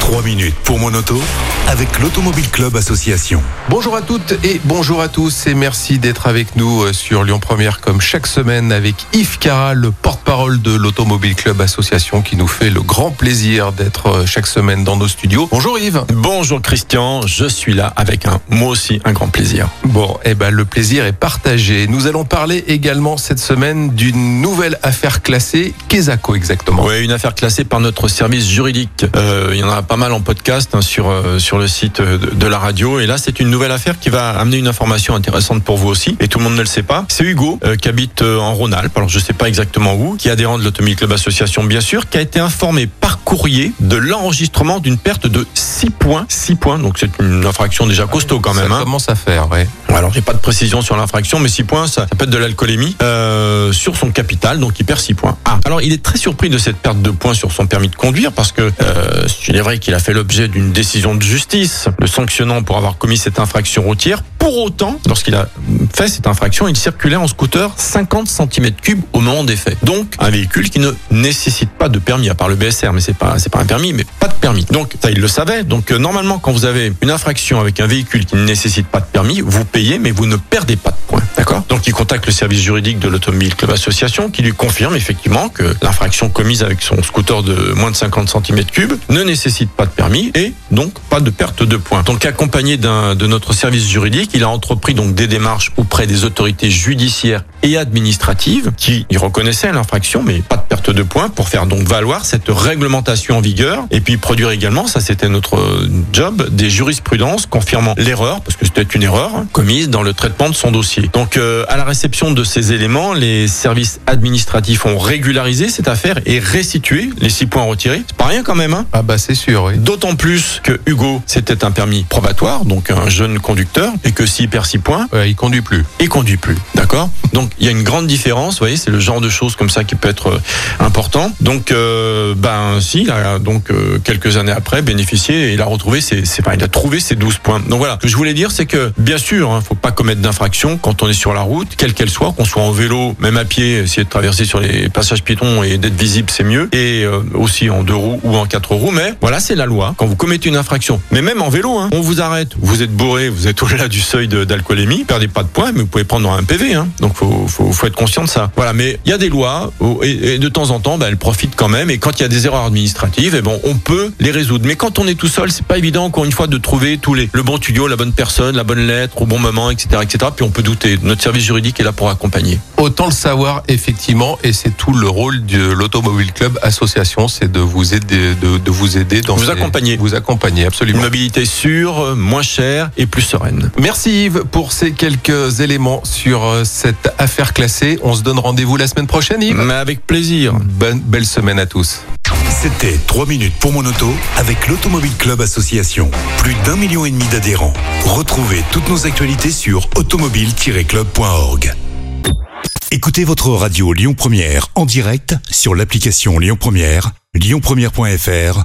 3 minutes pour mon auto avec l'Automobile Club Association. Bonjour à toutes et bonjour à tous et merci d'être avec nous euh, sur Lyon Première comme chaque semaine avec Yves Cara, le porte-parole de l'Automobile Club Association qui nous fait le grand plaisir d'être euh, chaque semaine dans nos studios. Bonjour Yves. Bonjour Christian, je suis là avec un moi aussi un grand plaisir. Bon, eh ben le plaisir est partagé. Nous allons parler également cette semaine d'une nouvelle affaire classée, Quesaco exactement. Oui, une affaire classée par notre service juridique. Euh, il y en a pas mal en podcast hein, sur euh, sur le site de, de la radio et là c'est une nouvelle affaire qui va amener une information intéressante pour vous aussi et tout le monde ne le sait pas. C'est Hugo euh, qui habite euh, en Rhône-Alpes, alors je sais pas exactement où, qui est adhérent de l'Automobile Club Association bien sûr, qui a été informé par courrier de l'enregistrement d'une perte de 6 points, 6 points. Donc c'est une infraction déjà costaud quand même Ça hein. commence à faire, ouais. Alors j'ai pas de précision sur l'infraction, mais 6 points, ça, ça peut être de l'alcoolémie euh, sur son capital, donc il perd 6 points. Ah, alors il est très surpris de cette perte de points sur son permis de conduire parce que euh, il est vrai qu'il a fait l'objet d'une décision de justice, le sanctionnant pour avoir commis cette infraction routière. Pour autant, lorsqu'il a fait cette infraction, il circulait en scooter 50 cm3 au moment des faits. Donc un véhicule qui ne nécessite pas de permis, à part le BSR, mais c'est pas c'est pas un permis, mais pas de permis. Donc ça il le savait. Donc euh, normalement quand vous avez une infraction avec un véhicule qui ne nécessite pas de permis, vous payez mais vous ne perdez pas de points. D'accord? Donc il contacte le service juridique de l'Automobile Club Association qui lui confirme effectivement que l'infraction commise avec son scooter de moins de 50 cm3 ne nécessite pas de permis et donc pas de perte de points. Donc accompagné de notre service juridique, il a entrepris donc des démarches auprès des autorités judiciaires et administratives qui reconnaissaient l'infraction mais pas de perte de points pour faire donc valoir cette réglementation en vigueur et puis produire également, ça c'était notre job, des jurisprudences confirmant l'erreur parce que c'était une erreur hein, commise dans le traitement de son dossier. Donc euh, à la réception de ces éléments, les services administratifs ont régularisé cette affaire et restitué les six points retirés. C'est pas rien quand même hein Ah bah c'est sûr, D'autant plus que Hugo, c'était un permis probatoire, donc un jeune conducteur, et que s'il perd 6 points, Ouais, il conduit plus. il conduit plus. D'accord? Donc il y a une grande différence, vous voyez, c'est le genre de choses comme ça qui peut être euh, important. Donc euh, ben si, il a donc euh, quelques années après bénéficié et il a retrouvé ses, ses- enfin, il a trouvé ses 12 points. Donc voilà, ce que je voulais dire c'est que bien sûr, hein, faut pas commettre d'infraction quand on est sur la route, quelle qu'elle soit, qu'on soit en vélo, même à pied, essayer de traverser sur les passages piétons et d'être visible, c'est mieux. Et euh, aussi en deux roues ou en quatre roues, mais voilà, c'est la loi. Quand vous commettez une infraction, mais même en vélo, hein, on vous arrête, vous êtes bourré, vous êtes au-delà du seuil d'alcoolémie, perdez pas de points, mais vous pouvez prendre un PV. Hein. Donc faut, faut, être conscient de ça. Voilà, mais il y a des lois et, de temps en temps, ben, elles profitent quand même. Et quand il y a des erreurs administratives, et bon, on peut les résoudre. Mais quand on est tout seul, c'est pas évident encore une fois de trouver tous les le bon tuyau, la bonne personne, la bonne lettre au bon moment, etc., etc. Puis on peut douter. Notre service juridique est là pour accompagner. Autant le savoir effectivement, et c'est tout le rôle de l'Automobile Club Association, c'est de vous aider, de, de vous aider dans Vous accompagner. vous accompagner Une absolument. mobilité sûre, euh, moins chère et plus sereine. Merci Yves pour ces quelques éléments sur euh, cette affaire classée. On se donne rendez-vous la semaine prochaine Yves. Mais avec plaisir. Bonne belle semaine à tous. C'était 3 minutes pour mon auto avec l'Automobile Club Association. Plus d'un million et demi d'adhérents. Retrouvez toutes nos actualités sur automobile-club.org. Écoutez votre radio Lyon Première en direct sur l'application Lyon Première, lyonpremière.fr